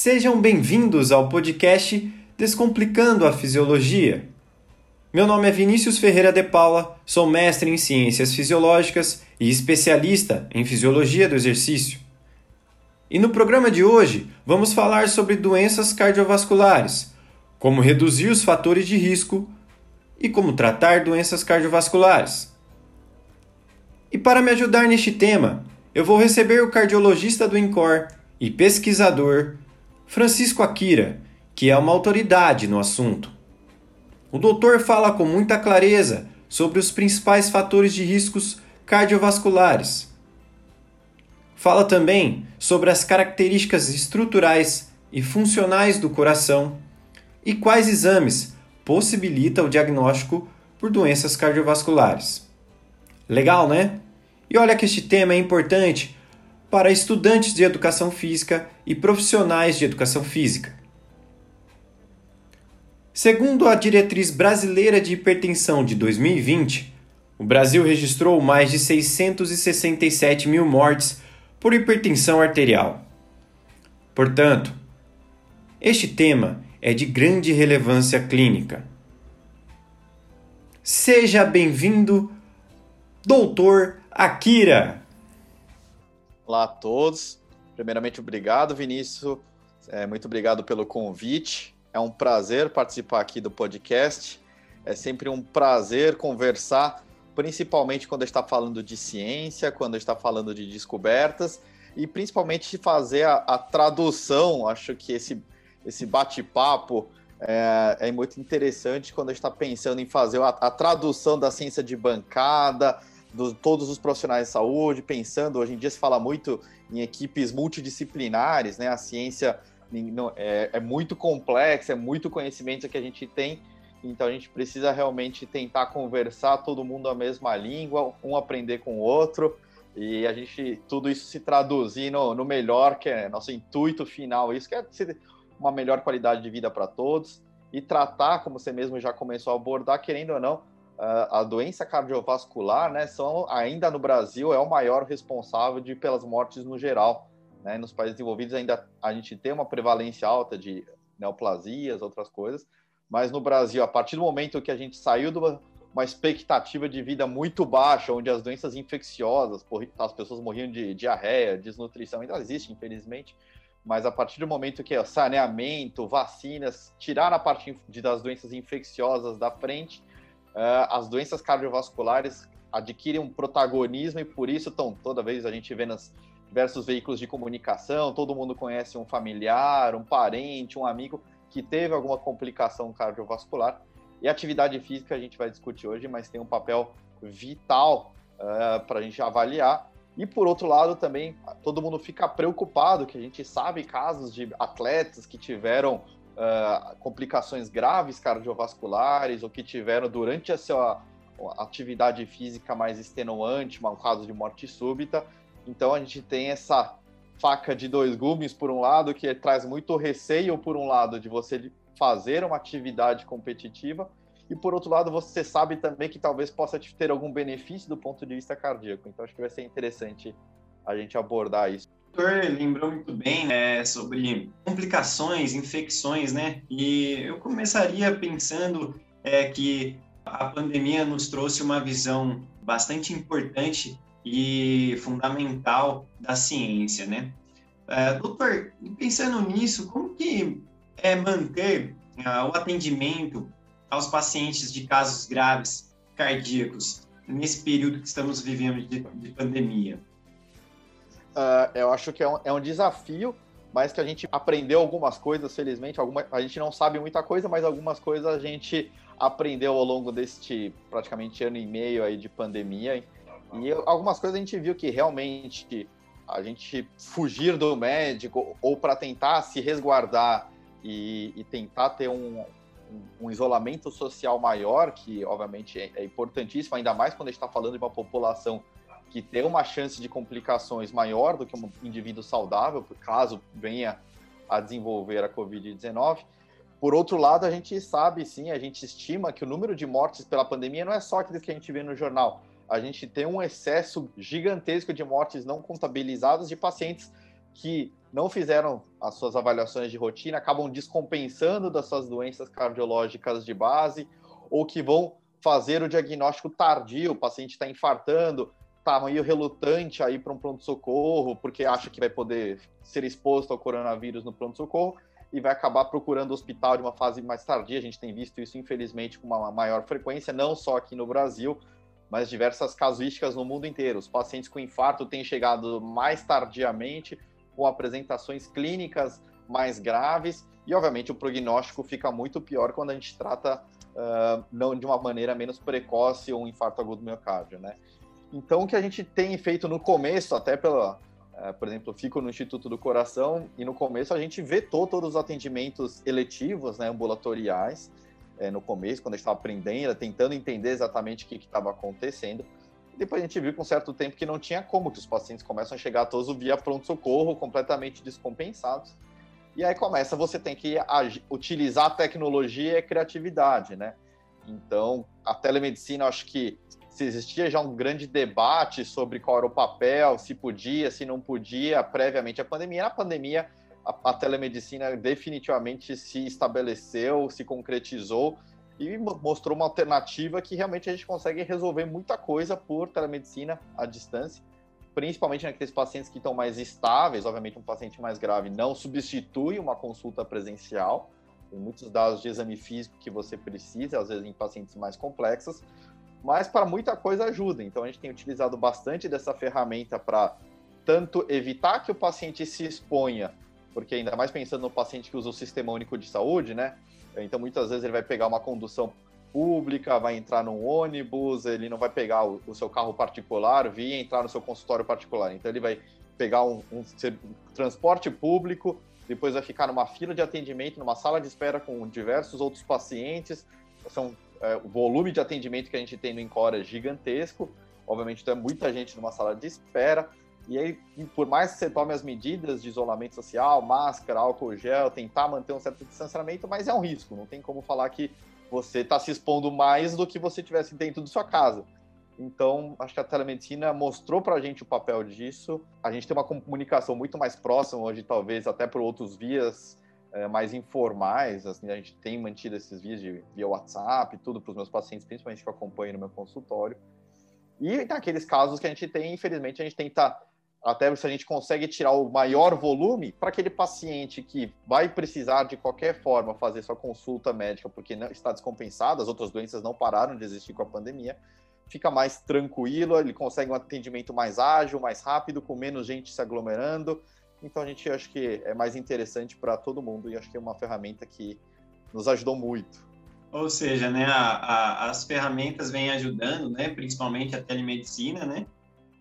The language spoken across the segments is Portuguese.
Sejam bem-vindos ao podcast Descomplicando a Fisiologia. Meu nome é Vinícius Ferreira de Paula, sou mestre em Ciências Fisiológicas e especialista em Fisiologia do Exercício. E no programa de hoje vamos falar sobre doenças cardiovasculares, como reduzir os fatores de risco e como tratar doenças cardiovasculares. E para me ajudar neste tema, eu vou receber o cardiologista do INCOR e pesquisador Francisco Akira, que é uma autoridade no assunto. O doutor fala com muita clareza sobre os principais fatores de riscos cardiovasculares. Fala também sobre as características estruturais e funcionais do coração e quais exames possibilita o diagnóstico por doenças cardiovasculares. Legal, né? E olha que este tema é importante para estudantes de educação física e profissionais de educação física. Segundo a Diretriz Brasileira de Hipertensão de 2020, o Brasil registrou mais de 667 mil mortes por hipertensão arterial. Portanto, este tema é de grande relevância clínica. Seja bem-vindo, Doutor Akira! Olá a todos. Primeiramente, obrigado, Vinícius. É, muito obrigado pelo convite. É um prazer participar aqui do podcast. É sempre um prazer conversar, principalmente quando está falando de ciência, quando está falando de descobertas e principalmente fazer a, a tradução. Acho que esse, esse bate-papo é, é, muito interessante quando está pensando em fazer a, a tradução da ciência de bancada, todos os profissionais de saúde, pensando, hoje em dia se fala muito em equipes multidisciplinares, né? A ciência é, é muito complexa, é muito conhecimento que a gente tem, então a gente precisa realmente tentar conversar todo mundo a mesma língua, um aprender com o outro, e a gente, tudo isso se traduzir no, no melhor, que é nosso intuito final, isso que é uma melhor qualidade de vida para todos, e tratar, como você mesmo já começou a abordar, querendo ou não, a doença cardiovascular, né, são ainda no Brasil é o maior responsável de pelas mortes no geral. Né? Nos países desenvolvidos ainda a gente tem uma prevalência alta de neoplasias, outras coisas, mas no Brasil, a partir do momento que a gente saiu de uma, uma expectativa de vida muito baixa, onde as doenças infecciosas, as pessoas morriam de diarreia, desnutrição, ainda existe, infelizmente, mas a partir do momento que é saneamento, vacinas, tirar a parte de, das doenças infecciosas da frente, as doenças cardiovasculares adquirem um protagonismo e por isso estão toda vez a gente vê nos diversos veículos de comunicação, todo mundo conhece um familiar, um parente, um amigo que teve alguma complicação cardiovascular. E atividade física a gente vai discutir hoje, mas tem um papel vital uh, para a gente avaliar. E por outro lado, também todo mundo fica preocupado, que a gente sabe casos de atletas que tiveram uh, complicações graves cardiovasculares ou que tiveram durante a sua atividade física mais extenuante, um caso de morte súbita. Então a gente tem essa faca de dois gumes, por um lado, que traz muito receio, por um lado, de você fazer uma atividade competitiva, e por outro lado, você sabe também que talvez possa ter algum benefício do ponto de vista cardíaco. Então acho que vai ser interessante a gente abordar isso doutor lembrou muito bem né, sobre complicações, infecções, né? E eu começaria pensando é, que a pandemia nos trouxe uma visão bastante importante e fundamental da ciência, né? É, doutor, pensando nisso, como que é manter uh, o atendimento aos pacientes de casos graves cardíacos nesse período que estamos vivendo de, de pandemia? Uh, eu acho que é um, é um, desafio, mas que a gente aprendeu algumas coisas, felizmente. Alguma, a gente não sabe muita coisa, mas algumas coisas a gente aprendeu ao longo deste praticamente ano e meio aí de pandemia. E algumas coisas a gente viu que realmente a gente fugir do médico ou para tentar se resguardar e, e tentar ter um, um, isolamento social maior, que obviamente é, é importantíssimo, ainda mais quando a gente está falando de uma população que tem uma chance de complicações maior do que um indivíduo saudável, caso venha a desenvolver a Covid-19. Por outro lado, a gente sabe sim, a gente estima que o número de mortes pela pandemia não é só aqueles que a gente vê no jornal. A gente tem um excesso gigantesco de mortes não contabilizadas de pacientes que não fizeram as suas avaliações de rotina acabam descompensando das suas doenças cardiológicas de base ou que vão fazer o diagnóstico tardio, o paciente está infartando, está meio relutante aí para um pronto-socorro, porque acha que vai poder ser exposto ao coronavírus no pronto-socorro e vai acabar procurando hospital de uma fase mais tardia. A gente tem visto isso, infelizmente, com uma maior frequência, não só aqui no Brasil, mas diversas casuísticas no mundo inteiro. Os pacientes com infarto têm chegado mais tardiamente, com apresentações clínicas mais graves, e obviamente o prognóstico fica muito pior quando a gente trata uh, não de uma maneira menos precoce um infarto agudo do miocárdio, né? Então, o que a gente tem feito no começo, até pela, uh, por exemplo, fico no Instituto do Coração e no começo a gente vetou todos os atendimentos eletivos, né, ambulatoriais, é, no começo, quando a gente estava aprendendo, tentando entender exatamente o que estava acontecendo. Depois a gente viu com um certo tempo que não tinha como, que os pacientes começam a chegar todos via pronto-socorro, completamente descompensados. E aí começa, você tem que utilizar a tecnologia e a criatividade, né? Então, a telemedicina, acho que se existia já um grande debate sobre qual era o papel, se podia, se não podia, previamente à pandemia. Na pandemia, a, a telemedicina definitivamente se estabeleceu, se concretizou e mostrou uma alternativa que realmente a gente consegue resolver muita coisa por telemedicina à distância, principalmente naqueles pacientes que estão mais estáveis. Obviamente, um paciente mais grave não substitui uma consulta presencial. Tem muitos dados de exame físico que você precisa, às vezes em pacientes mais complexos, mas para muita coisa ajuda. Então, a gente tem utilizado bastante dessa ferramenta para tanto evitar que o paciente se exponha porque ainda mais pensando no paciente que usa o Sistema Único de Saúde, né? Então, muitas vezes ele vai pegar uma condução pública, vai entrar num ônibus, ele não vai pegar o, o seu carro particular, vir entrar no seu consultório particular. Então, ele vai pegar um, um, transporte público, depois vai ficar numa fila de atendimento, numa sala de espera com diversos outros pacientes. São, é, o volume de atendimento que a gente tem no Encore é gigantesco. Obviamente, tem muita gente numa sala de espera. E aí, por mais que você tome as medidas de isolamento social, máscara, álcool gel, tentar manter um certo distanciamento, mas é um risco. Não tem como falar que você está se expondo mais do que você tivesse dentro de sua casa. Então, acho que a telemedicina mostrou para a gente o papel disso. A gente tem uma comunicação muito mais próxima hoje, talvez até por outros vias é, mais informais. Assim, a gente tem mantido esses vias de via WhatsApp, tudo para os meus pacientes, principalmente que eu acompanho no meu consultório. E naqueles casos que a gente tem, infelizmente, a gente tenta até se a gente consegue tirar o maior volume para aquele paciente que vai precisar de qualquer forma fazer sua consulta médica porque não está descompensado, as outras doenças não pararam de existir com a pandemia, fica mais tranquilo, ele consegue um atendimento mais ágil, mais rápido, com menos gente se aglomerando. Então a gente acho que é mais interessante para todo mundo e acho que é uma ferramenta que nos ajudou muito. Ou seja, né, a, a, as ferramentas vêm ajudando, né, principalmente a telemedicina, né,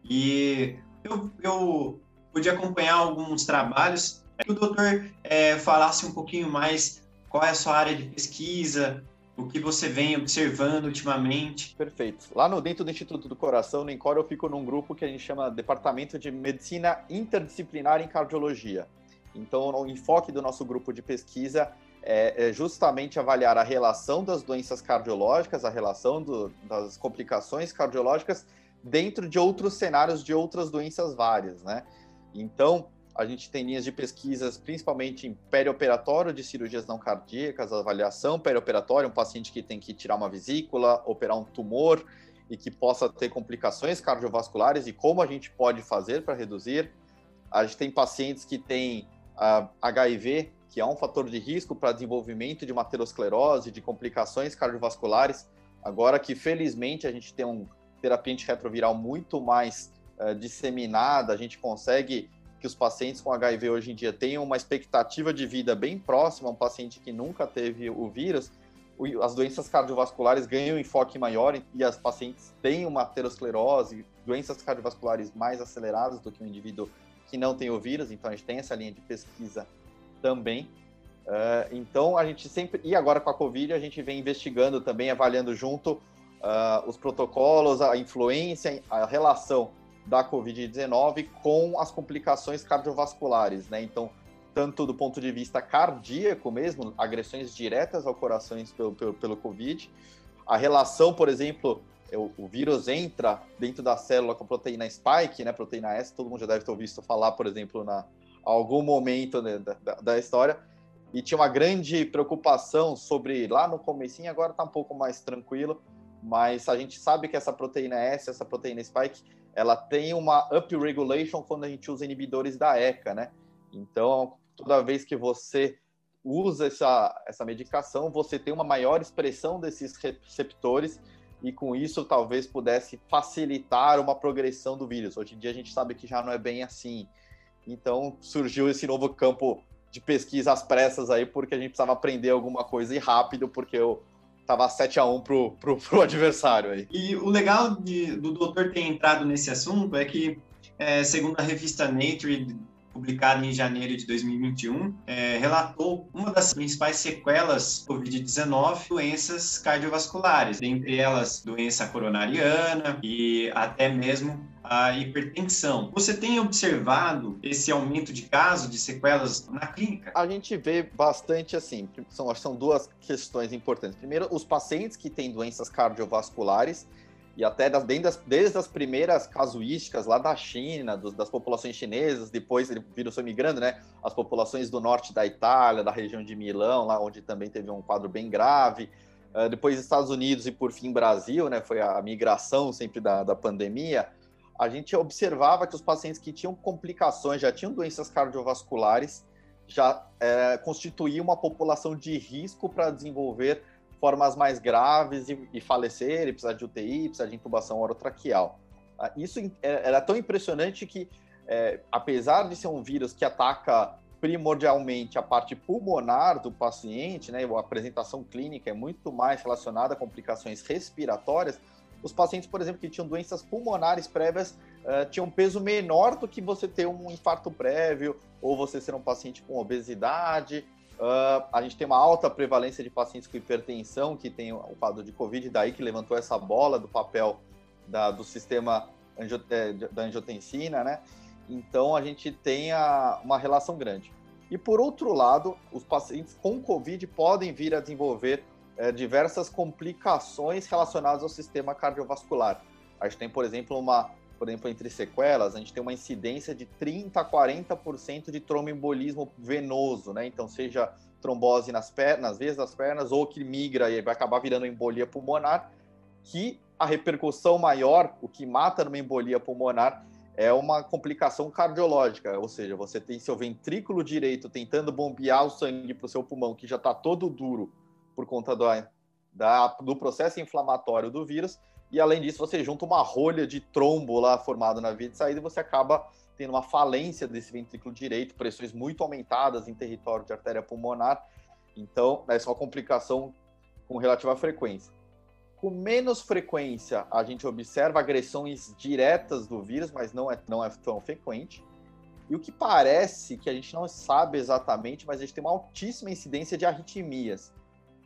e eu, eu pude acompanhar alguns trabalhos que o doutor é, falasse um pouquinho mais qual é a sua área de pesquisa, o que você vem observando ultimamente. Perfeito. Lá no dentro do Instituto do Coração, no Encore, eu fico num grupo que a gente chama Departamento de Medicina Interdisciplinar em Cardiologia. Então, o enfoque do nosso grupo de pesquisa é, é justamente avaliar a relação das doenças cardiológicas, a relação do, das complicações cardiológicas dentro de outros cenários de outras doenças várias, né? Então, a gente tem linhas de pesquisas, principalmente em perioperatório de cirurgias não cardíacas, avaliação perioperatória, um paciente que tem que tirar uma vesícula, operar um tumor e que possa ter complicações cardiovasculares e como a gente pode fazer para reduzir. A gente tem pacientes que têm uh, ah, HIV, que é um fator de risco para desenvolvimento de uma aterosclerose, de complicações cardiovasculares. Agora que, felizmente, a gente tem um terapia antirretroviral muito mais uh, disseminada, a gente consegue que os pacientes com HIV hoje em dia tenham uma expectativa de vida bem próxima a um paciente que nunca teve o vírus, as doenças cardiovasculares ganham enfoque maior e as pacientes têm uma aterosclerose, doenças cardiovasculares mais aceleradas do que o indivíduo que não tem o vírus, então a gente tem essa linha de pesquisa também. Uh, então a gente sempre, e agora com a Covid, a gente vem investigando também, avaliando junto uh, os protocolos, a influência, a relação da Covid-19 com as complicações cardiovasculares, né? Então, tanto do ponto de vista cardíaco mesmo, agressões diretas ao coração pelo, pelo, pelo Covid, a relação, por exemplo, o, o, vírus entra dentro da célula com a proteína spike, né, proteína S, todo mundo já deve ter visto falar, por exemplo, na algum momento né, da, da, história. E tinha uma grande preocupação sobre lá no comecinho, agora está um pouco mais tranquilo, mas a gente sabe que essa proteína S, essa proteína spike, ela tem uma upregulation quando a gente usa inibidores da ECA, né? Então, toda vez que você usa essa, essa medicação, você tem uma maior expressão desses receptores e com isso talvez pudesse facilitar uma progressão do vírus. Hoje em dia a gente sabe que já não é bem assim. Então surgiu esse novo campo de pesquisa às pressas aí, porque a gente precisava aprender alguma coisa e rápido, porque eu tava 7 a 1 pro, pro, pro adversário aí. E o legal de, do doutor ter entrado nesse assunto é que, é, segundo a revista Nature, publicada em janeiro de 2021, é, relatou uma das principais sequelas Covid-19, doenças cardiovasculares, dentre elas doença coronariana e até mesmo a hipertensão. Você tem observado esse aumento de casos, de sequelas na clínica? A gente vê bastante assim, são, são duas questões importantes. Primeiro, os pacientes que têm doenças cardiovasculares, e até das, das, desde as primeiras casuísticas lá da China, dos, das populações chinesas, depois ele vírus foi migrando, né? As populações do norte da Itália, da região de Milão, lá onde também teve um quadro bem grave. Uh, depois Estados Unidos e por fim Brasil, né? Foi a migração sempre da, da pandemia. A gente observava que os pacientes que tinham complicações, já tinham doenças cardiovasculares, já é, constituíam uma população de risco para desenvolver formas mais graves e, e falecer, e precisar de UTI, precisar de intubação orotraqueal. Ah, isso é, era tão impressionante que, é, apesar de ser um vírus que ataca primordialmente a parte pulmonar do paciente, né, a apresentação clínica é muito mais relacionada a complicações respiratórias, os pacientes, por exemplo, que tinham doenças pulmonares prévias uh, tinham peso menor do que você ter um infarto prévio ou você ser um paciente com obesidade Uh, a gente tem uma alta prevalência de pacientes com hipertensão que tem o quadro de Covid, daí que levantou essa bola do papel da, do sistema é, da angiotensina, né? Então a gente tem a, uma relação grande. E por outro lado, os pacientes com Covid podem vir a desenvolver é, diversas complicações relacionadas ao sistema cardiovascular. A gente tem, por exemplo, uma por exemplo, entre sequelas, a gente tem uma incidência de 30 a 40% de tromboembolismo venoso, né? Então, seja trombose nas pernas, nas veias das pernas, ou que migra e vai acabar virando embolia pulmonar, que a repercussão maior, o que mata numa embolia pulmonar, é uma complicação cardiológica, ou seja, você tem seu ventrículo direito tentando bombear o sangue para o seu pulmão, que já está todo duro por conta do, da, do processo inflamatório do vírus, e além disso, você junta uma rolha de trombo lá formado na via de saída e você acaba tendo uma falência desse ventrículo direito, pressões muito aumentadas em território de artéria pulmonar. Então, essa é uma complicação com relativa frequência. Com menos frequência, a gente observa agressões diretas do vírus, mas não é, não é tão frequente. E o que parece, que a gente não sabe exatamente, mas a gente tem uma altíssima incidência de arritmias.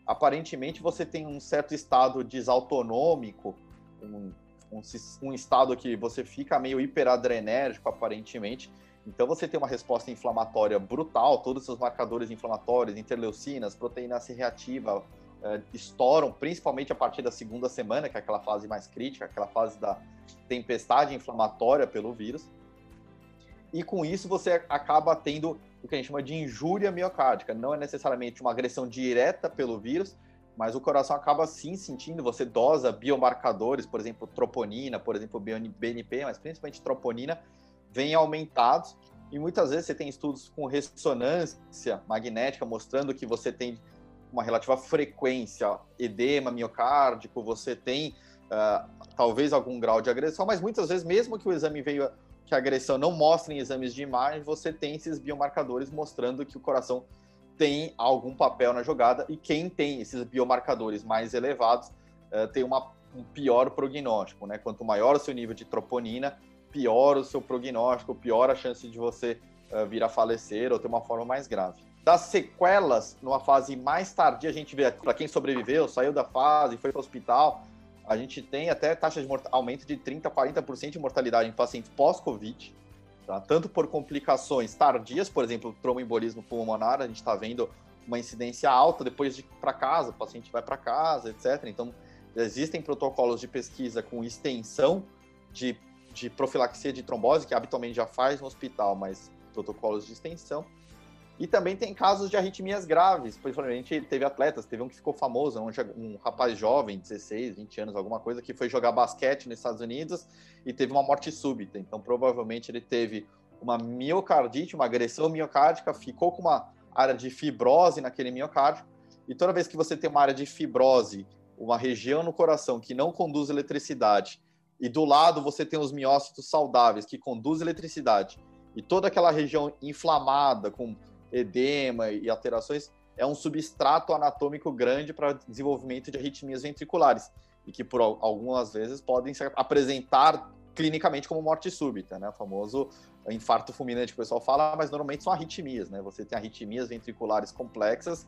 Aparentemente, você tem um certo estado desautonômico um, um, um estado que você fica meio hiperadrenérgico, aparentemente. Então você tem uma resposta inflamatória brutal, todos os seus marcadores inflamatórios, interleucinas, proteína C reativa, eh, estouram, principalmente a partir da segunda semana, que é aquela fase mais crítica, aquela fase da tempestade inflamatória pelo vírus. E com isso você acaba tendo o que a gente chama de injúria miocárdica. Não é necessariamente uma agressão direta pelo vírus, mas o coração acaba sim sentindo, você dosa biomarcadores, por exemplo, troponina, por exemplo, BNP, mas principalmente troponina, vem aumentados, e muitas vezes você tem estudos com ressonância magnética mostrando que você tem uma relativa frequência, edema miocárdico, você tem uh, talvez algum grau de agressão, mas muitas vezes, mesmo que o exame veio, que a agressão não mostre em exames de imagem, você tem esses biomarcadores mostrando que o coração tem algum papel na jogada e quem tem esses biomarcadores mais elevados uh, tem uma, um pior prognóstico, né? Quanto maior o seu nível de troponina, pior o seu prognóstico, pior a chance de você uh, vir a falecer ou ter uma forma mais grave. Das sequelas, numa fase mais tardia, a gente vê, para quem sobreviveu, saiu da fase, foi para o hospital, a gente tem até taxa de aumento de 30% a 40% de mortalidade em pacientes pós-Covid tá? tanto por complicações tardias, por exemplo, tromboembolismo pulmonar, a gente está vendo uma incidência alta depois de para casa, o paciente vai para casa, etc. Então, existem protocolos de pesquisa com extensão de, de profilaxia de trombose, que habitualmente já faz no hospital, mas protocolos de extensão. E também tem casos de arritmias graves. Principalmente teve atletas, teve um que ficou famoso, um, um rapaz jovem, 16, 20 anos, alguma coisa, que foi jogar basquete nos Estados Unidos e teve uma morte súbita. Então, provavelmente, ele teve uma miocardite, uma agressão miocárdica, ficou com uma área de fibrose naquele miocárdio. E toda vez que você tem uma área de fibrose, uma região no coração que não conduz eletricidade, e do lado você tem os miócitos saudáveis que conduzem eletricidade, e toda aquela região inflamada com edema e alterações, é um substrato anatômico grande para desenvolvimento de arritmias ventriculares e que por algumas vezes podem se apresentar clinicamente como morte súbita, né? O famoso infarto fulminante que o pessoal fala, mas normalmente são arritmias, né? Você tem arritmias ventriculares complexas,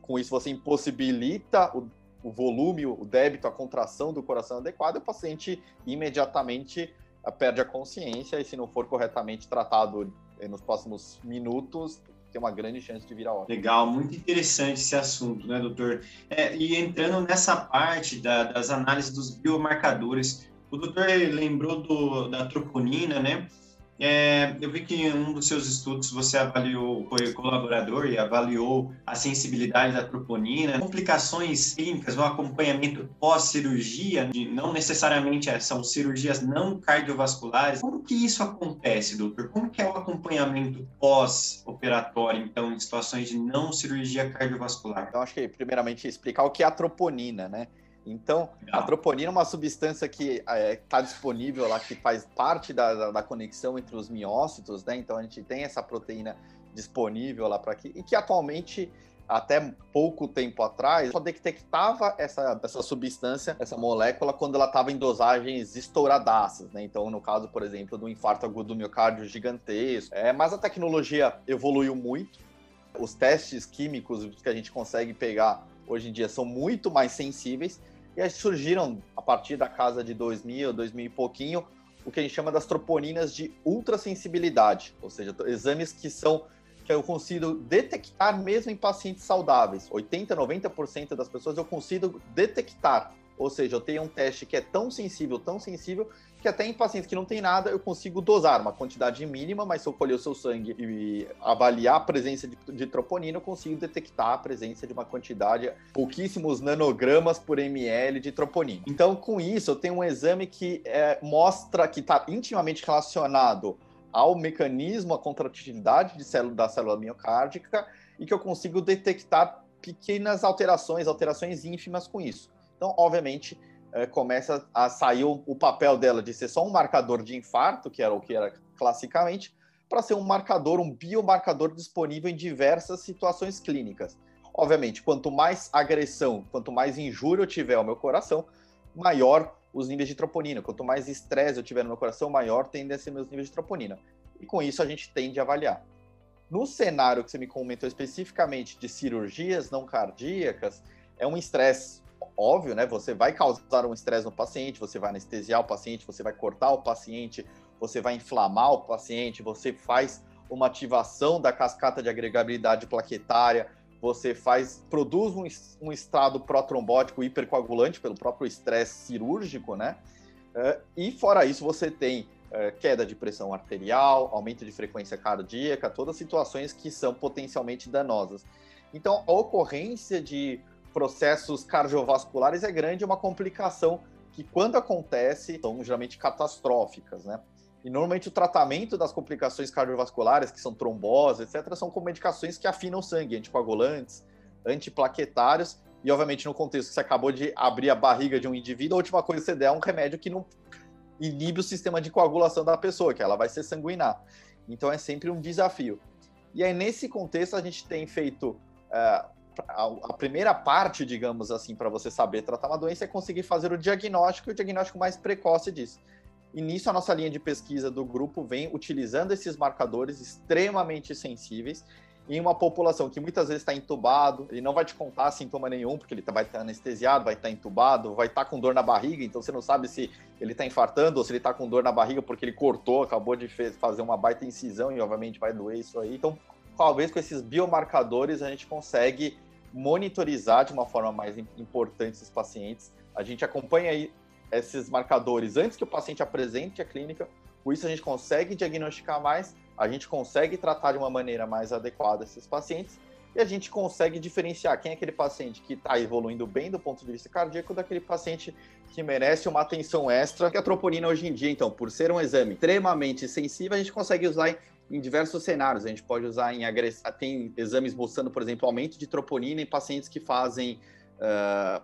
com isso você impossibilita o, o volume, o débito, a contração do coração adequado, e o paciente imediatamente perde a consciência e se não for corretamente tratado nos próximos minutos, tem uma grande chance de virar óbito. Legal, muito interessante esse assunto, né, doutor? É, e entrando nessa parte da, das análises dos biomarcadores, o doutor lembrou do, da troponina, né? É, eu vi que em um dos seus estudos você avaliou, foi colaborador e avaliou a sensibilidade da troponina, complicações clínicas, o acompanhamento pós-cirurgia, não necessariamente é, são cirurgias não cardiovasculares. Como que isso acontece, doutor? Como que é o acompanhamento pós-operatório, então, em situações de não cirurgia cardiovascular? Então, acho que primeiramente explicar o que é a troponina, né? Então, Legal. a troponina é uma substância que está é, tá disponível lá, que faz parte da, da, da, conexão entre os miócitos, né? Então, a gente tem essa proteína disponível lá para aqui, e que atualmente, até pouco tempo atrás, só detectava essa, essa substância, essa molécula, quando ela estava em dosagens estouradaças, né? Então, no caso, por exemplo, do infarto agudo do miocárdio gigantesco. É, mas a tecnologia evoluiu muito, os testes químicos que a gente consegue pegar hoje em dia são muito mais sensíveis e aí surgiram, a partir da casa de 2000, 2000 e pouquinho, o que a gente chama das troponinas de ultrassensibilidade, ou seja, exames que são que eu consigo detectar mesmo em pacientes saudáveis. 80, 90% das pessoas eu consigo detectar ou seja, eu tenho um teste que é tão sensível, tão sensível, que até em pacientes que não tem nada, eu consigo dosar uma quantidade mínima, mas se eu colher o seu sangue e avaliar a presença de, de troponina, eu consigo detectar a presença de uma quantidade, pouquíssimos nanogramas por ml de troponina. Então, com isso, eu tenho um exame que é, mostra que está intimamente relacionado ao mecanismo, à contratilidade de célula, da célula miocárdica, e que eu consigo detectar pequenas alterações, alterações ínfimas com isso. Então, obviamente, é, começa a sair o, o, papel dela de ser só um marcador de infarto, que era o que era classicamente, para ser um marcador, um biomarcador disponível em diversas situações clínicas. Obviamente, quanto mais agressão, quanto mais injúria eu tiver ao meu coração, maior os níveis de troponina. Quanto mais estresse eu tiver no meu coração, maior tendem a ser meus níveis de troponina. E com isso a gente tende a avaliar. No cenário que você me comentou especificamente de cirurgias não cardíacas, é um estresse óbvio, né? Você vai causar um estresse no paciente, você vai anestesiar o paciente, você vai cortar o paciente, você vai inflamar o paciente, você faz uma ativação da cascata de agregabilidade plaquetária, você faz, produz um, um estado protrombótico hipercoagulante pelo próprio estresse cirúrgico, né? Uh, e fora isso, você tem uh, queda de pressão arterial, aumento de frequência cardíaca, todas situações que são potencialmente danosas. Então, a ocorrência de processos cardiovasculares é grande, é uma complicação que, quando acontece, são geralmente catastróficas, né? E normalmente o tratamento das complicações cardiovasculares, que são trombose, etc., são com medicações que afinam o sangue, anticoagulantes, antiplaquetários, e obviamente no contexto que você acabou de abrir a barriga de um indivíduo, a última coisa que você der é um remédio que não inibe o sistema de coagulação da pessoa, que ela vai ser sanguinar. Então é sempre um desafio. E aí, nesse contexto, a gente tem feito uh, a, primeira parte, digamos assim, para você saber tratar uma doença é conseguir fazer o diagnóstico e o diagnóstico mais precoce disso. E nisso a nossa linha de pesquisa do grupo vem utilizando esses marcadores extremamente sensíveis em uma população que muitas vezes está entubado, ele não vai te contar sintoma nenhum, porque ele tá, vai estar anestesiado, vai estar entubado, vai estar com dor na barriga, então você não sabe se ele está infartando ou se ele está com dor na barriga porque ele cortou, acabou de fazer uma baita incisão e obviamente vai doer isso aí. Então, talvez com esses biomarcadores a gente consegue monitorizar de uma forma mais importante esses pacientes. A gente acompanha aí esses marcadores antes que o paciente apresente a clínica, com isso a gente consegue diagnosticar mais a gente consegue tratar de uma maneira mais adequada esses pacientes e a gente consegue diferenciar quem é aquele paciente que está evoluindo bem do ponto de vista cardíaco daquele paciente que merece uma atenção extra. A troponina hoje em dia, então, por ser um exame extremamente sensível, a gente consegue usar em, diversos cenários. A gente pode usar em agressão. Tem exames mostrando, por exemplo, aumento de troponina em pacientes que fazem uh,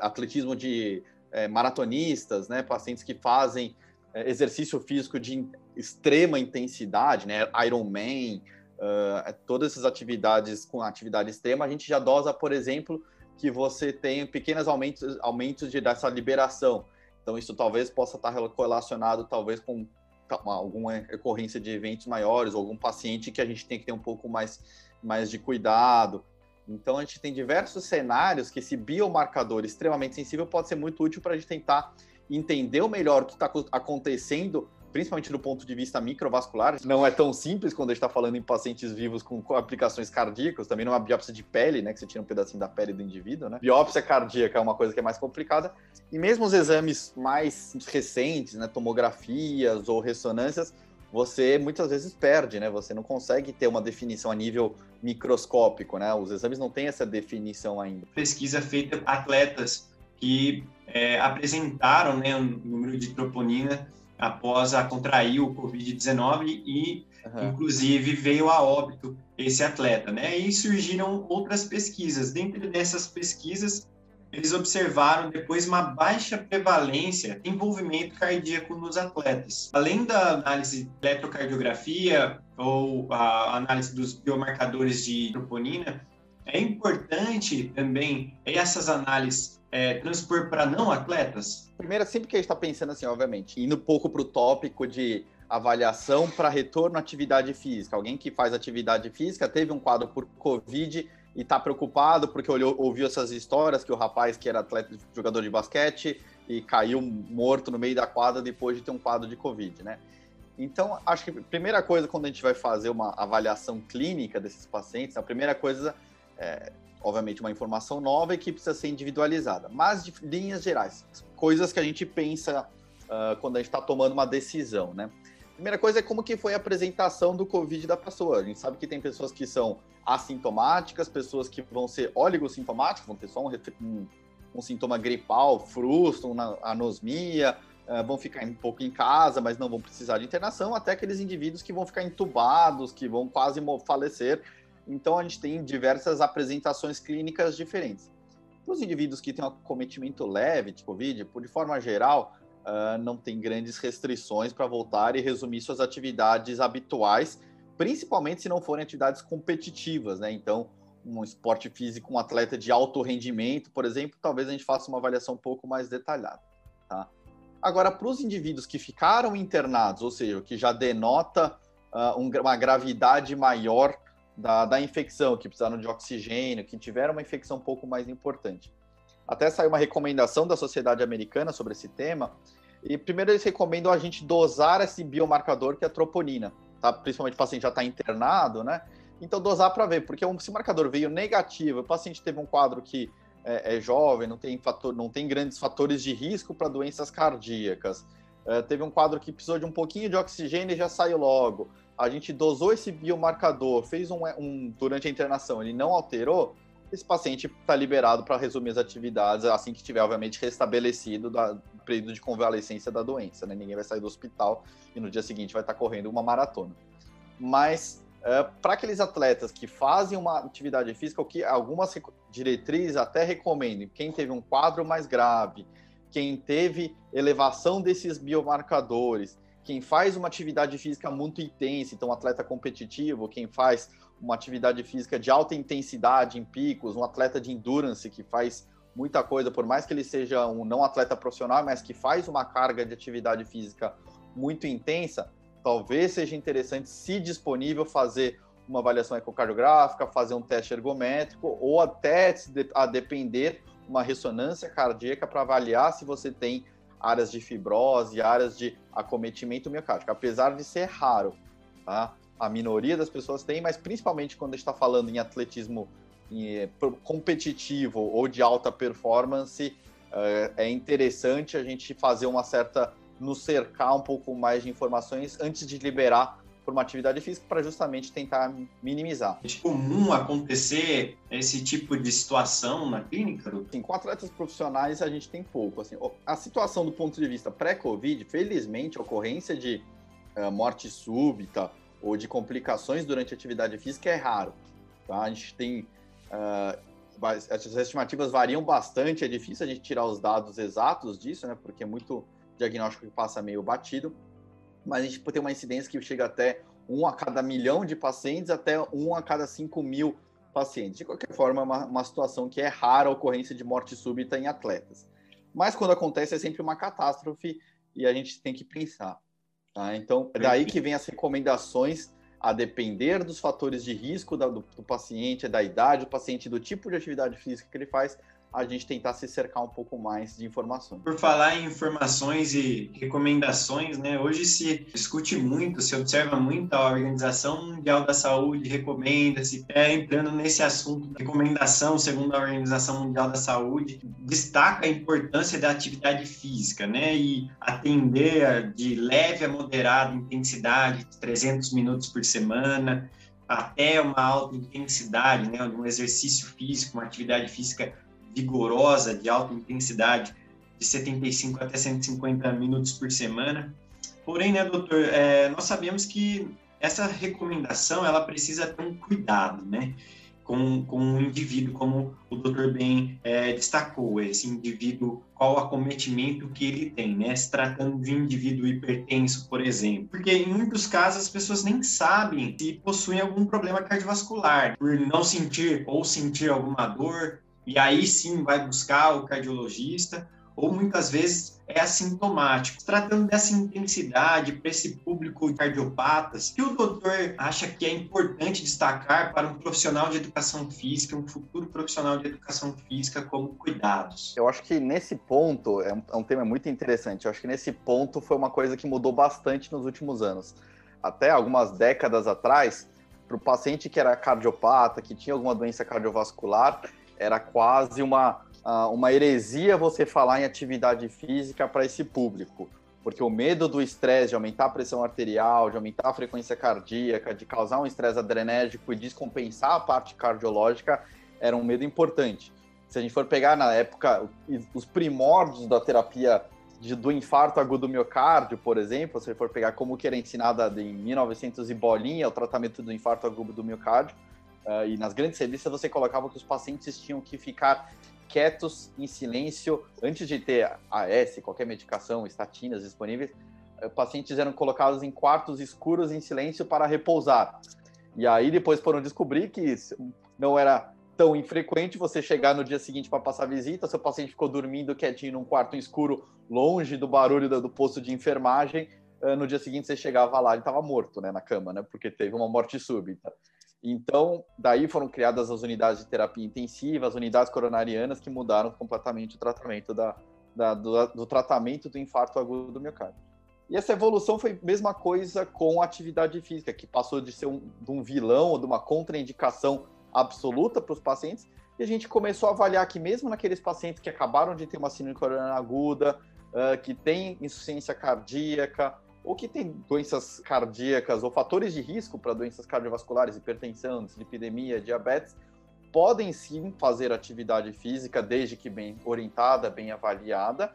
atletismo de uh, maratonistas, né? Pacientes que fazem uh, exercício físico de extrema intensidade, né? Ironman, uh, todas essas atividades com atividade extrema, a gente já dosa, por exemplo, que você tem pequenos aumentos, aumentos de, dessa liberação. Então, isso talvez possa estar relacionado, talvez, com alguma ocorrência de eventos maiores, ou algum paciente que a gente tem que ter um pouco mais, mais de cuidado. Então, a gente tem diversos cenários que esse biomarcador extremamente sensível pode ser muito útil para a gente tentar entender melhor o que está acontecendo principalmente do ponto de vista microvascular, não é tão simples quando a gente está falando em pacientes vivos com aplicações cardíacas, também não biópsia de pele, né, que você tira um pedacinho da pele do indivíduo, né? Biópsia cardíaca é uma coisa que é mais complicada. E mesmo os exames mais recentes, né, tomografias ou ressonâncias, você muitas vezes perde, né? Você não consegue ter uma definição a nível microscópico, né? Os exames não têm essa definição ainda. Pesquisa feita atletas que é, apresentaram né, um número de troponina após a contrair o Covid-19 e, uhum. inclusive, veio a óbito esse atleta, né? E surgiram outras pesquisas. Dentre dessas pesquisas, eles observaram depois uma baixa prevalência de envolvimento cardíaco nos atletas. Além da análise de eletrocardiografia ou a análise dos biomarcadores de troponina, é importante também essas análises é, transpor para não atletas? Primeiro, sempre que a gente está pensando assim, obviamente, indo um pouco para o tópico de avaliação para retorno à atividade física. Alguém que faz atividade física teve um quadro por Covid e está preocupado porque olhou, ouviu essas histórias que o rapaz que era atleta, jogador de basquete e caiu morto no meio da quadra depois de ter um quadro de Covid, né? Então, acho que a primeira coisa quando a gente vai fazer uma avaliação clínica desses pacientes, a primeira coisa é, obviamente, uma informação nova e que precisa ser individualizada. Mas, de linhas gerais, coisas que a gente pensa uh, quando a gente está tomando uma decisão, né? Primeira coisa é como que foi a apresentação do Covid da pessoa. A gente sabe que tem pessoas que são assintomáticas, pessoas que vão ser oligossintomáticas, vão ter só um, um, um sintoma gripal, frusto, uma anosmia, uh, vão ficar um pouco em casa, mas não vão precisar de internação, até aqueles indivíduos que vão ficar entubados, que vão quase falecer então, a gente tem diversas apresentações clínicas diferentes. Para os indivíduos que têm um acometimento leve de Covid, de forma geral, uh, não tem grandes restrições para voltar e resumir suas atividades habituais, principalmente se não forem atividades competitivas, né? Então, um esporte físico, um atleta de alto rendimento, por exemplo, talvez a gente faça uma avaliação um pouco mais detalhada, tá? Agora, para os indivíduos que ficaram internados, ou seja, que já denota uh, um, uma gravidade maior da, da infecção, que precisaram de oxigênio, que tiveram uma infecção um pouco mais importante. Até saiu uma recomendação da Sociedade Americana sobre esse tema, e primeiro eles recomendam a gente dosar esse biomarcador que é a troponina, tá? principalmente o paciente já está internado, né? Então dosar para ver, porque se o marcador veio negativo, o paciente teve um quadro que é, é jovem, não tem, fator, não tem grandes fatores de risco para doenças cardíacas, é, teve um quadro que precisou de um pouquinho de oxigênio e já saiu logo a gente dosou esse biomarcador, fez um, um durante a internação, ele não alterou, esse paciente está liberado para resumir as atividades assim que estiver, obviamente, restabelecido o período de convalescência da doença. Né? Ninguém vai sair do hospital e no dia seguinte vai estar tá correndo uma maratona. Mas, é, para aqueles atletas que fazem uma atividade física, o que algumas diretrizes até recomendam, quem teve um quadro mais grave, quem teve elevação desses biomarcadores, quem faz uma atividade física muito intensa, então um atleta competitivo, quem faz uma atividade física de alta intensidade em picos, um atleta de endurance que faz muita coisa, por mais que ele seja um não atleta profissional, mas que faz uma carga de atividade física muito intensa, talvez seja interessante, se disponível, fazer uma avaliação ecocardiográfica, fazer um teste ergométrico ou até a depender uma ressonância cardíaca para avaliar se você tem áreas de fibrose, áreas de acometimento miocárdico, apesar de ser raro, tá? A minoria das pessoas tem, mas principalmente quando a gente está falando em atletismo em, competitivo ou de alta performance, é, é interessante a gente fazer uma certa nos cercar um pouco mais de informações antes de liberar por uma atividade física para justamente tentar minimizar. É comum acontecer esse tipo de situação na clínica? Sim, com atletas profissionais a gente tem pouco. Assim, a situação do ponto de vista pré-Covid, felizmente, a ocorrência de uh, morte súbita ou de complicações durante a atividade física é raro. Tá? A gente tem. Uh, as estimativas variam bastante, é difícil a gente tirar os dados exatos disso, né? Porque é muito diagnóstico que passa meio batido mas a gente tem uma incidência que chega até um a cada milhão de pacientes até um a cada cinco mil pacientes. De qualquer forma, é uma, uma situação que é rara a ocorrência de morte súbita em atletas. Mas quando acontece é sempre uma catástrofe e a gente tem que pensar. Tá? Então, é daí que vem as recomendações a depender dos fatores de risco do, do paciente, da idade do paciente, do tipo de atividade física que ele faz, a gente tentar se cercar um pouco mais de informações. Por falar em informações e recomendações, né? Hoje se discute muito, se observa muito a Organização Mundial da Saúde recomenda, se é entrando nesse assunto, recomendação segundo a Organização Mundial da Saúde, destaca a importância da atividade física, né? E atender de leve a moderada intensidade, 300 minutos por semana, até uma alta intensidade, né, um exercício físico, uma atividade física vigorosa, de alta intensidade, de 75 até 150 minutos por semana. Porém, né, doutor, é, nós sabemos que essa recomendação ela precisa ter um cuidado, né? Com, com um indivíduo, como o doutor bem é, destacou, esse indivíduo, qual o acometimento que ele tem, né? Se tratando de um indivíduo hipertenso, por exemplo. Porque em muitos casos as pessoas nem sabem se possuem algum problema cardiovascular, por não sentir ou sentir alguma dor, e aí sim vai buscar o cardiologista, ou muitas vezes é assintomático. Tratando dessa intensidade para esse público de cardiopatas, que o doutor acha que é importante destacar para um profissional de educação física, um futuro profissional de educação física, como cuidados? Eu acho que nesse ponto, é um, é um tema muito interessante, eu acho que nesse ponto foi uma coisa que mudou bastante nos últimos anos. Até algumas décadas atrás, para o paciente que era cardiopata, que tinha alguma doença cardiovascular, era quase uma, uma heresia você falar em atividade física para esse público, porque o medo do estresse, de aumentar a pressão arterial, de aumentar a frequência cardíaca, de causar um estresse adrenérgico e descompensar a parte cardiológica, era um medo importante. Se a gente for pegar na época os primórdios da terapia de, do infarto agudo do miocárdio, por exemplo, se for pegar como que era ensinada em 1900 e bolinha o tratamento do infarto agudo do miocárdio, Uh, e nas grandes revistas você colocava que os pacientes tinham que ficar quietos, em silêncio, antes de ter AS, qualquer medicação, estatinas disponíveis, uh, pacientes eram colocados em quartos escuros em silêncio para repousar. E aí depois foram descobrir que não era tão infrequente você chegar no dia seguinte para passar visita, seu paciente ficou dormindo quietinho num quarto escuro, longe do barulho do posto de enfermagem, uh, no dia seguinte você chegava lá, ele estava morto, né, na cama, né, porque teve uma morte súbita. Então, daí foram criadas as unidades de terapia intensiva, as unidades coronarianas, que mudaram completamente o tratamento da, da do, do, tratamento do infarto agudo do miocárdio. E essa evolução foi a mesma coisa com a atividade física, que passou de ser um, de um vilão ou de uma contraindicação absoluta para os pacientes, e a gente começou a avaliar que mesmo naqueles pacientes que acabaram de ter uma síndrome coronariana aguda, uh, que tem insuficiência cardíaca, ou que tem doenças cardíacas ou fatores de risco para doenças cardiovasculares, hipertensão, dislipidemia, diabetes, podem sim fazer atividade física desde que bem orientada, bem avaliada,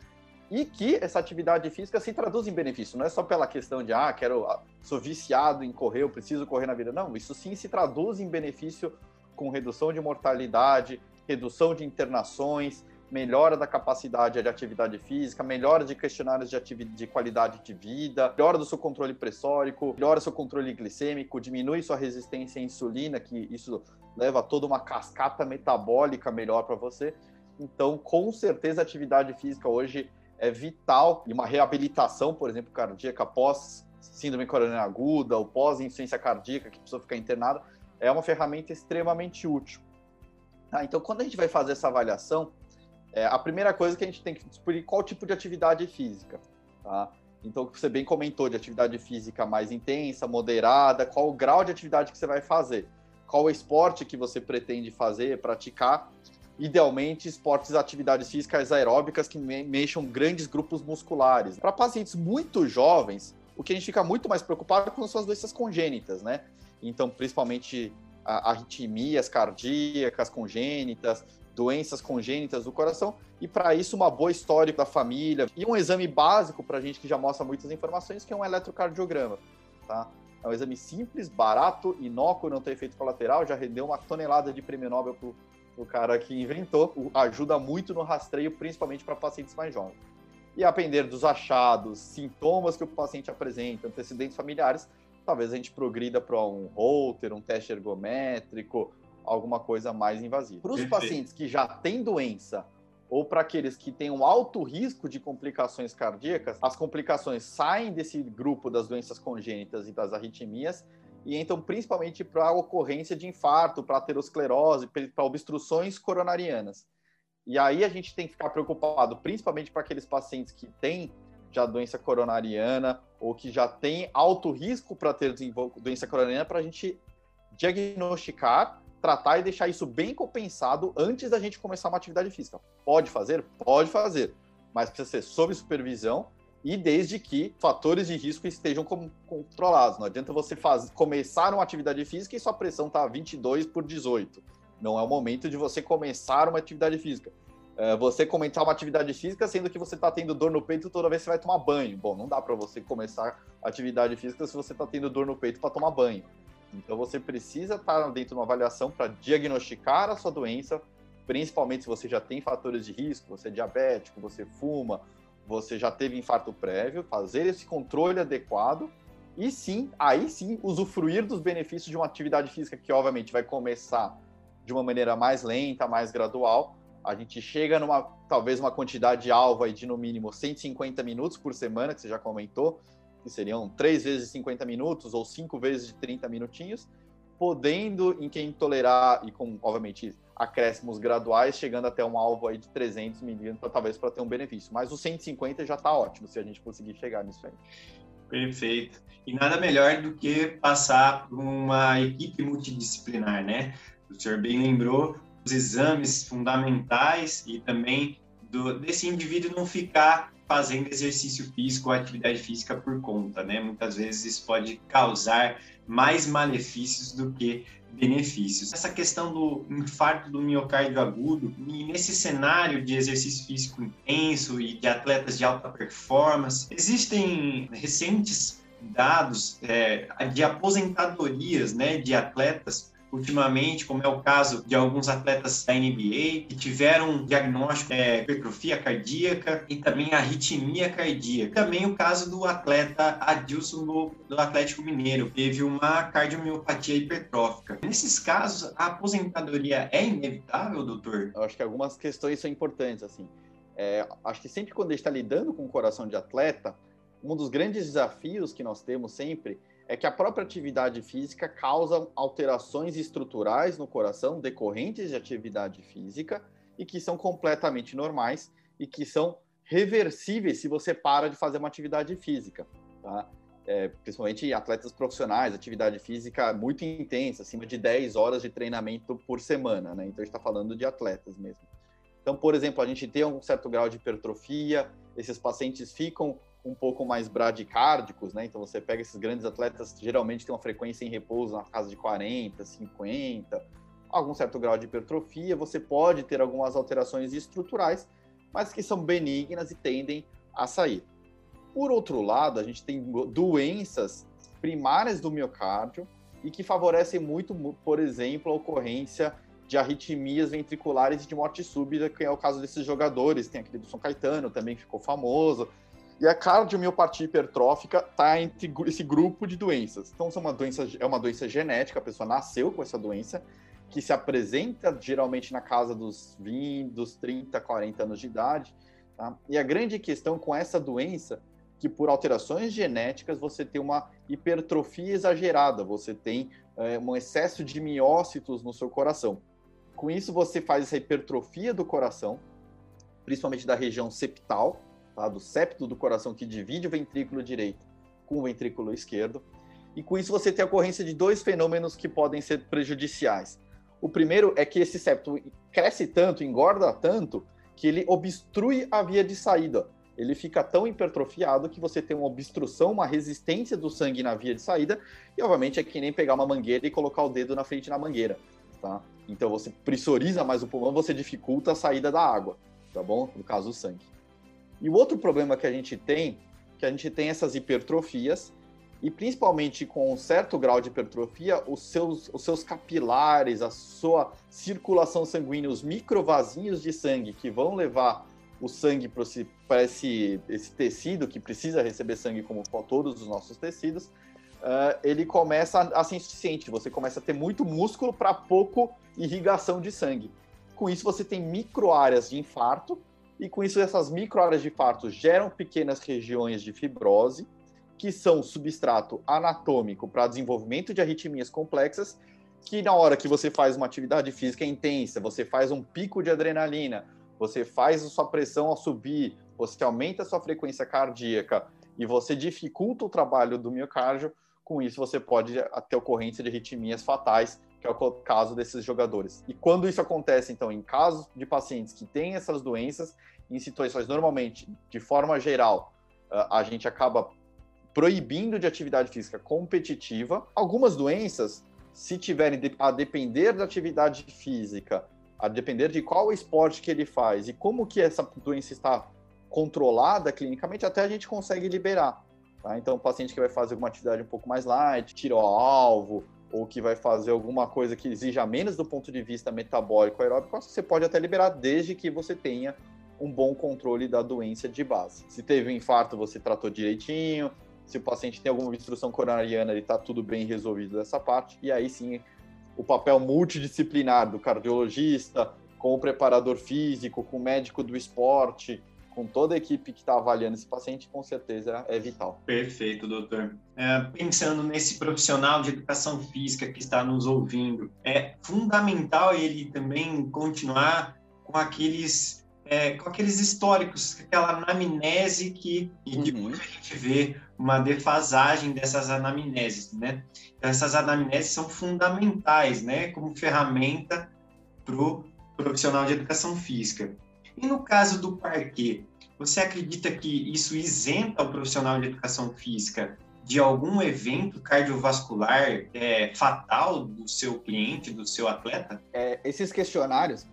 e que essa atividade física se traduz em benefício. Não é só pela questão de, ah, quero, ah, sou viciado em correr, eu preciso correr na vida. Não, isso sim se traduz em benefício com redução de mortalidade, redução de internações, melhora da capacidade de atividade física, melhora de questionários de, de qualidade de vida, melhora do seu controle pressórico, melhora seu controle glicêmico, diminui sua resistência à insulina, que isso leva a toda uma cascata metabólica melhor para você. Então, com certeza, a atividade física hoje é vital e uma reabilitação, por exemplo, cardíaca pós síndrome coronariana aguda ou pós insuficiência cardíaca que precisa ficar internada, é uma ferramenta extremamente útil. Ah, então, quando a gente vai fazer essa avaliação, é, a primeira coisa que a gente tem que descobrir qual tipo de atividade física, tá? Então, você bem comentou de atividade física mais intensa, moderada, qual o grau de atividade que você vai fazer, qual o esporte que você pretende fazer, praticar. Idealmente, esportes atividades físicas aeróbicas que mexam grandes grupos musculares. Para pacientes muito jovens, O que a gente fica muito mais preocupado com são as doenças congênitas, né? Então, principalmente arritmias cardíacas congênitas, doenças congênitas do coração, e para isso uma boa história da família e um exame básico para a gente que já mostra muitas informações, que é um eletrocardiograma, tá? É um exame simples, barato, inócuo, não tem efeito colateral, já rendeu uma tonelada de prêmio Nobel para o cara que inventou, ajuda muito no rastreio, principalmente para pacientes mais jovens. E a depender dos achados, sintomas que o paciente apresenta, antecedentes familiares, talvez a gente progrida para um Holter, um teste ergométrico, alguma coisa mais invasiva. Para os pacientes que já têm doença ou para aqueles que têm um alto risco de complicações cardíacas, as complicações saem desse grupo das doenças congênitas e das arritmias e entram principalmente para a ocorrência de infarto, para aterosclerose, para obstruções coronarianas. E aí a gente tem que ficar preocupado, principalmente para aqueles pacientes que têm já doença coronariana ou que já têm alto risco para ter doença coronariana, para a gente diagnosticar tratar e deixar isso bem compensado antes da gente começar uma atividade física. Pode fazer? Pode fazer, mas precisa ser sob supervisão e desde que fatores de risco estejam controlados. Não adianta você faz, começar uma atividade física e sua pressão está 22 por 18. Não é o momento de você começar uma atividade física. É você começar uma atividade física sendo que você está tendo dor no peito toda vez que você vai tomar banho. Bom, não dá para você começar atividade física se você está tendo dor no peito para tomar banho. Então você precisa estar dentro de uma avaliação para diagnosticar a sua doença, principalmente se você já tem fatores de risco, você é diabético, você fuma, você já teve infarto prévio, fazer esse controle adequado e sim, aí sim, usufruir dos benefícios de uma atividade física que obviamente vai começar de uma maneira mais lenta, mais gradual. A gente chega numa talvez uma quantidade alvo aí de no mínimo 150 minutos por semana, que você já comentou, que seriam 3 vezes 50 minutos ou 5 vezes de 30 minutinhos, podendo, em quem tolerar, e com, obviamente, acréscimos graduais, chegando até um alvo aí de 300 milímetros, talvez para ter um benefício. Mas o 150 já está ótimo, se a gente conseguir chegar nisso aí. Perfeito. E nada melhor do que passar por uma equipe multidisciplinar, né? O senhor bem lembrou os exames fundamentais e também do, desse indivíduo não ficar fazendo exercício físico ou atividade física por conta, né? Muitas vezes isso pode causar mais malefícios do que benefícios. Essa questão do infarto do miocárdio agudo, nesse cenário de exercício físico intenso e de atletas de alta performance, existem recentes dados é, de aposentadorias né, de atletas ultimamente, como é o caso de alguns atletas da NBA que tiveram um diagnóstico de é, hipertrofia cardíaca e também arritmia cardíaca. Também o caso do atleta Adilson do, do Atlético Mineiro, teve uma cardiomiopatia hipertrófica. Nesses casos, a aposentadoria é inevitável, doutor? Eu acho que algumas questões são importantes, assim. É, acho que sempre quando a gente está lidando com o coração de atleta, um dos grandes desafios que nós temos sempre é que a própria atividade física causa alterações estruturais no coração decorrentes de atividade física e que são completamente normais e que são reversíveis se você para de fazer uma atividade física, tá? É, principalmente atletas profissionais, atividade física muito intensa, acima de 10 horas de treinamento por semana, né? Então a gente está falando de atletas mesmo. Então, por exemplo, a gente tem um certo grau de hipertrofia, esses pacientes ficam um pouco mais bradicárdicos, né? Então você pega esses grandes atletas, geralmente tem uma frequência em repouso na casa de 40, 50, algum certo grau de hipertrofia, você pode ter algumas alterações estruturais, mas que são benignas e tendem a sair. Por outro lado, a gente tem doenças primárias do miocárdio e que favorecem muito, por exemplo, a ocorrência de arritmias ventriculares e de morte súbita, que é o caso desses jogadores. Tem aquele do São Caetano, também ficou famoso. E a cardiomiopatia hipertrófica está entre esse grupo de doenças. Então, é uma doença, é uma doença genética, a pessoa nasceu com essa doença, que se apresenta geralmente na casa dos 20, dos 30, 40 anos de idade. Tá? E a grande questão com essa doença que por alterações genéticas você tem uma hipertrofia exagerada, você tem é, um excesso de miócitos no seu coração. Com isso, você faz essa hipertrofia do coração, principalmente da região septal, tá? do septo do coração que divide o ventrículo direito com o ventrículo esquerdo. E com isso você tem a ocorrência de dois fenômenos que podem ser prejudiciais. O primeiro é que esse septo cresce tanto, engorda tanto, que ele obstrui a via de saída. ele fica tão hipertrofiado que você tem uma obstrução, uma resistência do sangue na via de saída, e obviamente é que nem pegar uma mangueira e colocar o dedo na frente da mangueira, tá? Então você pressuriza mais o pulmão, você dificulta a saída da água, tá bom? No caso, o sangue. E o outro problema que a gente tem, que a gente tem essas hipertrofias, e principalmente com um certo grau de hipertrofia, os seus, os seus capilares, a sua circulação sanguínea, os microvasinhos de sangue que vão levar o sangue para esse, esse, esse tecido que precisa receber sangue como todos os nossos tecidos, uh, ele começa a, ser insuficiente. Você começa a ter muito músculo para pouco irrigação de sangue. Com isso, você tem micro áreas de infarto, e com isso, essas micro áreas de infarto geram pequenas regiões de fibrose, que são substrato anatômico para desenvolvimento de arritmias complexas, que na hora que você faz uma atividade física intensa, você faz um pico de adrenalina, você faz a sua pressão a subir, você aumenta a sua frequência cardíaca e você dificulta o trabalho do miocárdio, com isso você pode ter ocorrência de arritmias fatais, que é o caso desses jogadores. E quando isso acontece, então, em casos de pacientes que têm essas doenças, em situações normalmente, de forma geral, a gente acaba proibindo de atividade física competitiva. Algumas doenças, se tiverem a depender da atividade física a depender de qual esporte que ele faz e como que essa doença está controlada clinicamente, até a gente consegue liberar. Tá? Então, o paciente que vai fazer alguma atividade um pouco mais light, tiro ao alvo, ou que vai fazer alguma coisa que exija menos do ponto de vista metabólico aeróbico, você pode até liberar desde que você tenha um bom controle da doença de base. Se teve um infarto, você tratou direitinho. Se o paciente tem alguma obstrução coronariana, ele está tudo bem resolvido dessa parte. E aí sim o papel multidisciplinar do cardiologista, com o preparador físico, com o médico do esporte, com toda a equipe que está avaliando esse paciente, com certeza é vital. Perfeito, doutor. É, pensando nesse profissional de educação física que está nos ouvindo, é fundamental ele também continuar com aqueles é, com aqueles históricos, aquela anamnese que uhum. a gente vê uma defasagem dessas anamneses, né? Então, essas anamneses são fundamentais, né, como ferramenta para o profissional de educação física. E no caso do parquet, você acredita que isso isenta o profissional de educação física de algum evento cardiovascular é, fatal do seu cliente, do seu atleta? É, esses questionários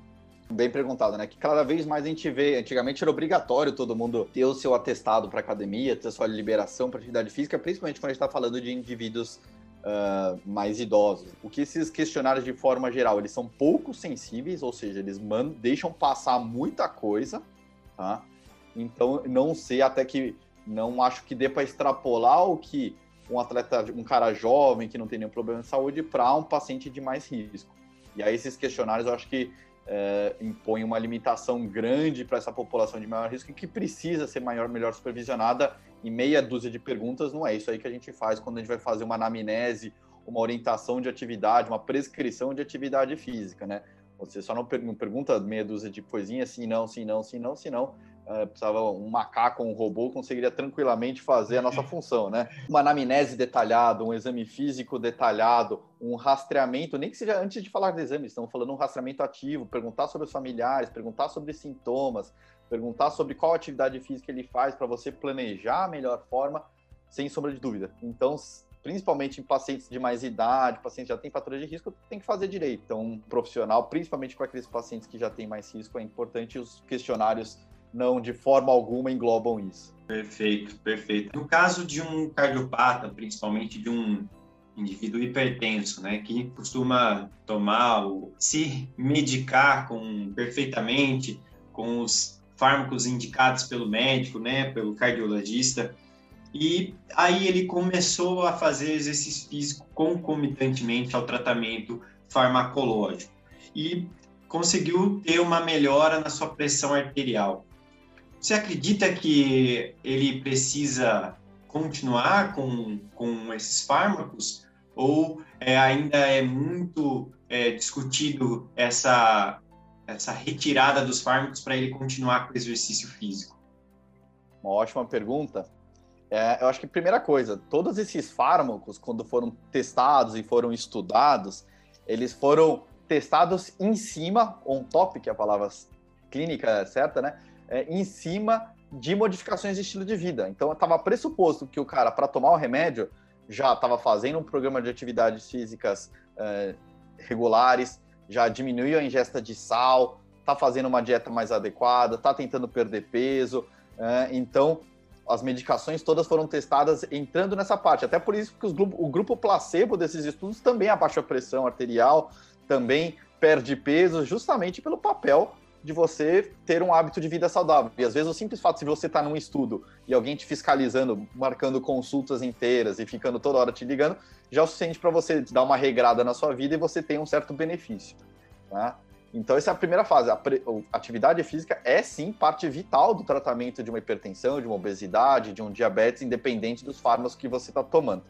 Bem perguntado, né? Que cada vez mais a gente vê. Antigamente era obrigatório todo mundo ter o seu atestado para academia, ter a sua liberação para atividade física, principalmente quando a gente está falando de indivíduos uh, mais idosos. O que esses questionários, de forma geral, eles são pouco sensíveis, ou seja, eles mandam, deixam passar muita coisa, tá? Então, não sei até que. Não acho que dê para extrapolar o que um atleta, um cara jovem que não tem nenhum problema de saúde, para um paciente de mais risco. E aí, esses questionários, eu acho que é, impõe uma limitação grande para essa população de maior risco que precisa ser maior, melhor supervisionada. E meia dúzia de perguntas não é isso aí que a gente faz quando a gente vai fazer uma anamnese, uma orientação de atividade, uma prescrição de atividade física, né? Você só não pergunta meia dúzia de coisinhas, sim, não, sim, não, sim, não, sim, não precisava um macaco, um robô conseguiria tranquilamente fazer a nossa função, né? Uma anamnese detalhada, um exame físico detalhado, um rastreamento, nem que seja antes de falar de exame, estamos falando um rastreamento ativo, perguntar sobre os familiares, perguntar sobre sintomas, perguntar sobre qual atividade física ele faz para você planejar a melhor forma, sem sombra de dúvida. Então, principalmente em pacientes de mais idade, pacientes que já têm fator de risco, tem que fazer direito. Então, um profissional, principalmente para aqueles pacientes que já têm mais risco, é importante os questionários não de forma alguma englobam isso. Perfeito, perfeito. No caso de um cardiopata, principalmente de um indivíduo hipertenso, né, que costuma tomar ou se medicar com perfeitamente com os fármacos indicados pelo médico, né, pelo cardiologista, e aí ele começou a fazer exercício físico concomitantemente ao tratamento farmacológico e conseguiu ter uma melhora na sua pressão arterial. Você acredita que ele precisa continuar com, com esses fármacos? Ou é, ainda é muito é, discutido essa, essa retirada dos fármacos para ele continuar com o exercício físico? Uma ótima pergunta. É, eu acho que, primeira coisa, todos esses fármacos, quando foram testados e foram estudados, eles foram testados em cima, on top, que é a palavra clínica certa, né? É, em cima de modificações de estilo de vida. Então, estava pressuposto que o cara, para tomar o remédio, já estava fazendo um programa de atividades físicas uh, regulares, já diminuiu a ingesta de sal, está fazendo uma dieta mais adequada, está tentando perder peso. Uh, então, as medicações todas foram testadas entrando nessa parte. Até por isso que o grupo placebo desses estudos também abaixa a pressão arterial, também perde peso, justamente pelo papel de você ter um hábito de vida saudável. E às vezes o simples fato de você estar num estudo e alguém te fiscalizando, marcando consultas inteiras e ficando toda hora te ligando, já é o suficiente para você dar uma regrada na sua vida e você ter um certo benefício. Tá? Então, essa é a primeira fase. A atividade física é sim parte vital do tratamento de uma hipertensão, de uma obesidade, de um diabetes, independente dos fármacos que você está tomando.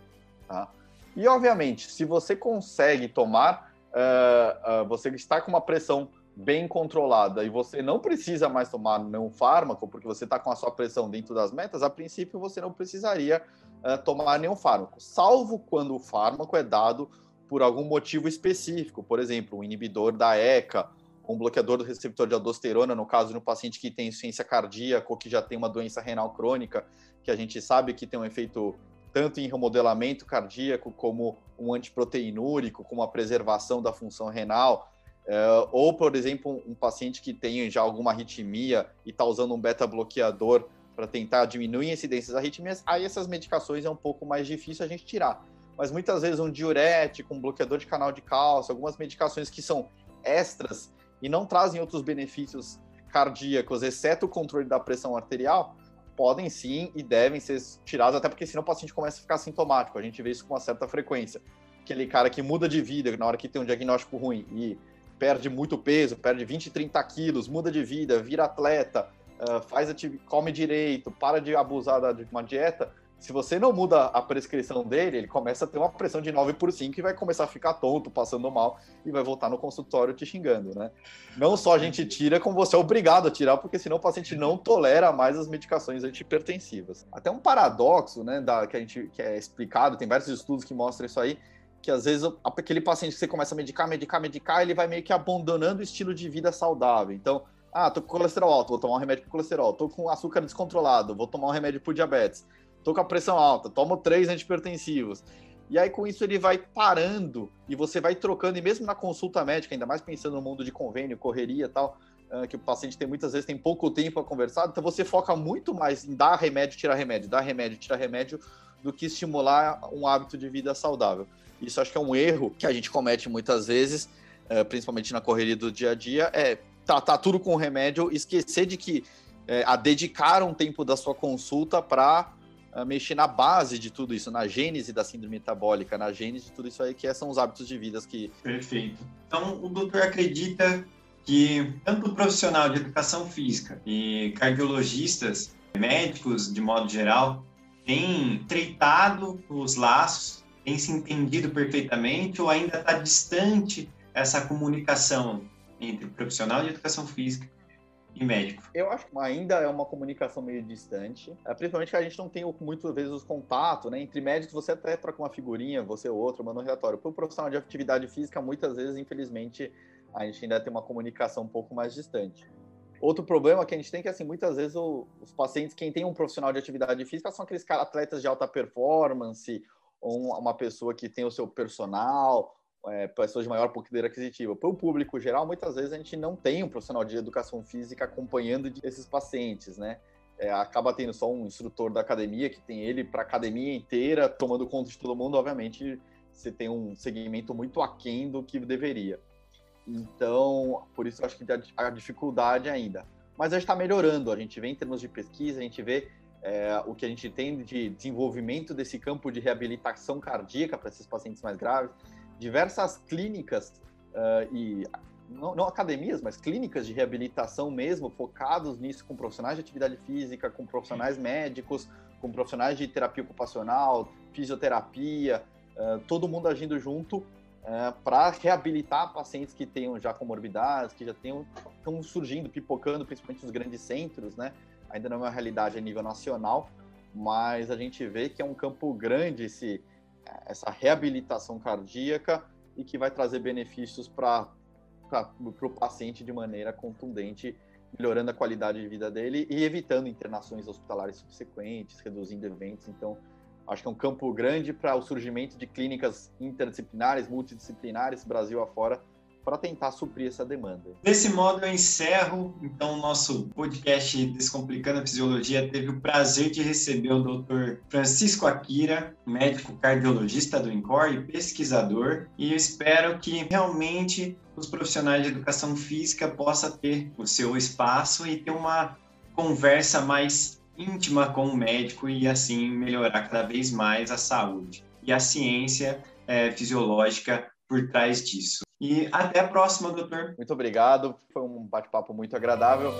Tá? E, obviamente, se você consegue tomar, uh, uh, você está com uma pressão bem controlada e você não precisa mais tomar nenhum fármaco, porque você está com a sua pressão dentro das metas, a princípio você não precisaria uh, tomar nenhum fármaco, salvo quando o fármaco é dado por algum motivo específico, por exemplo, um inibidor da ECA, um bloqueador do receptor de aldosterona, no caso de um paciente que tem insuficiência cardíaca ou que já tem uma doença renal crônica, que a gente sabe que tem um efeito tanto em remodelamento cardíaco como um antiproteinúrico, como a preservação da função renal, Uh, ou, por exemplo, um paciente que tem já alguma arritmia e está usando um beta-bloqueador para tentar diminuir a incidência das arritmias, aí essas medicações é um pouco mais difícil a gente tirar. Mas muitas vezes um diurético, um bloqueador de canal de cálcio, algumas medicações que são extras e não trazem outros benefícios cardíacos, exceto o controle da pressão arterial, podem sim e devem ser tirados, até porque senão o paciente começa a ficar sintomático. A gente vê isso com uma certa frequência. Aquele cara que muda de vida na hora que tem um diagnóstico ruim e perde muito peso, perde 20, 30 quilos, muda de vida, vira atleta, uh, faz come direito, para de abusar de uma dieta. Se você não muda a prescrição dele, ele começa a ter uma pressão de 9 por 5 e vai começar a ficar tonto, passando mal e vai voltar no consultório te xingando, né? Não só a gente tira, como você é obrigado a tirar, porque senão o paciente não tolera mais as medicações antipertensivas. Até um paradoxo, né, da, que a gente que é explicado, tem vários estudos que mostram isso aí, que às vezes aquele paciente que você começa a medicar, medicar, medicar, ele vai meio que abandonando o estilo de vida saudável. Então, ah, tô com colesterol alto, vou tomar um remédio para colesterol. Tô com açúcar descontrolado, vou tomar um remédio para diabetes. Tô com a pressão alta, tomo três antipertensivos. E aí, com isso, ele vai parando e você vai trocando, e mesmo na consulta médica, ainda mais pensando no mundo de convênio, correria e tal, ah, que o paciente tem muitas vezes tem pouco tempo a conversar, então você foca muito mais em dar remédio, tirar remédio, dar remédio, tirar remédio, do que estimular um hábito de vida saudável. Isso acho que é um erro que a gente comete muitas vezes, eh, principalmente na correria do dia a dia, é tratar tudo com remédio, esquecer de que é, a dedicar um tempo da sua consulta para eh, mexer na base de tudo isso, na gênese da síndrome metabólica, na gênese de tudo isso aí, que são os hábitos de vida que. Perfeito. Então, o doutor acredita que tanto o profissional de educação física e cardiologistas, médicos de modo geral, tem treitado os laços, tem se entendido perfeitamente ou ainda está distante essa comunicação entre profissional de educação física e médico? Eu acho que ainda é uma comunicação meio distante, é, principalmente que a gente não tem muitas vezes os contatos, né? Entre médicos você até troca uma figurinha, você ou outro, manda um relatório. Para o profissional de atividade física, muitas vezes, infelizmente, a gente ainda tem uma comunicação um pouco mais distante. Outro problema que a gente tem é que, assim, muitas vezes o, os pacientes, quem tem um profissional de atividade física, são aqueles atletas de alta performance, uma pessoa que tem o seu personal, é, pessoas de maior poder aquisitiva. Para o público geral, muitas vezes a gente não tem um profissional de educação física acompanhando esses pacientes, né? É, acaba tendo só um instrutor da academia, que tem ele para a academia inteira, tomando conta de todo mundo, obviamente você tem um segmento muito aquém do que deveria. Então, por isso eu acho que a dificuldade ainda. Mas a gente está melhorando, a gente vê em termos de pesquisa, a gente vê é, o que a gente tem de desenvolvimento desse campo de reabilitação cardíaca para esses pacientes mais graves, diversas clínicas uh, e não, não, academias, mas clínicas de reabilitação mesmo, focados nisso com profissionais de atividade física, com profissionais médicos, com profissionais de terapia ocupacional, fisioterapia, uh, todo mundo agindo junto é, para reabilitar pacientes que tenham já comorbidades, que já tenham estão surgindo, pipocando, principalmente nos grandes centros, né? Ainda não é uma realidade a nível nacional, mas a gente vê que é um campo grande esse, essa reabilitação cardíaca e que vai trazer benefícios para o paciente de maneira contundente melhorando a qualidade de vida dele e evitando internações hospitalares subsequentes, reduzindo eventos. Então, acho que é um campo grande para o surgimento de clínicas interdisciplinares, multidisciplinares, Brasil afora, para tentar suprir essa demanda. Desse modo, eu encerro então o nosso podcast Descomplicando a Fisiologia. Teve o prazer de receber o Dr. Francisco Akira, médico cardiologista do INCOR e pesquisador, e eu espero que realmente os profissionais de educação física possam ter o seu espaço e ter uma conversa mais íntima com o médico e assim melhorar cada vez mais a saúde e a ciência é, fisiológica por trás disso. E até a próxima, doutor. Muito obrigado, foi um bate-papo muito agradável.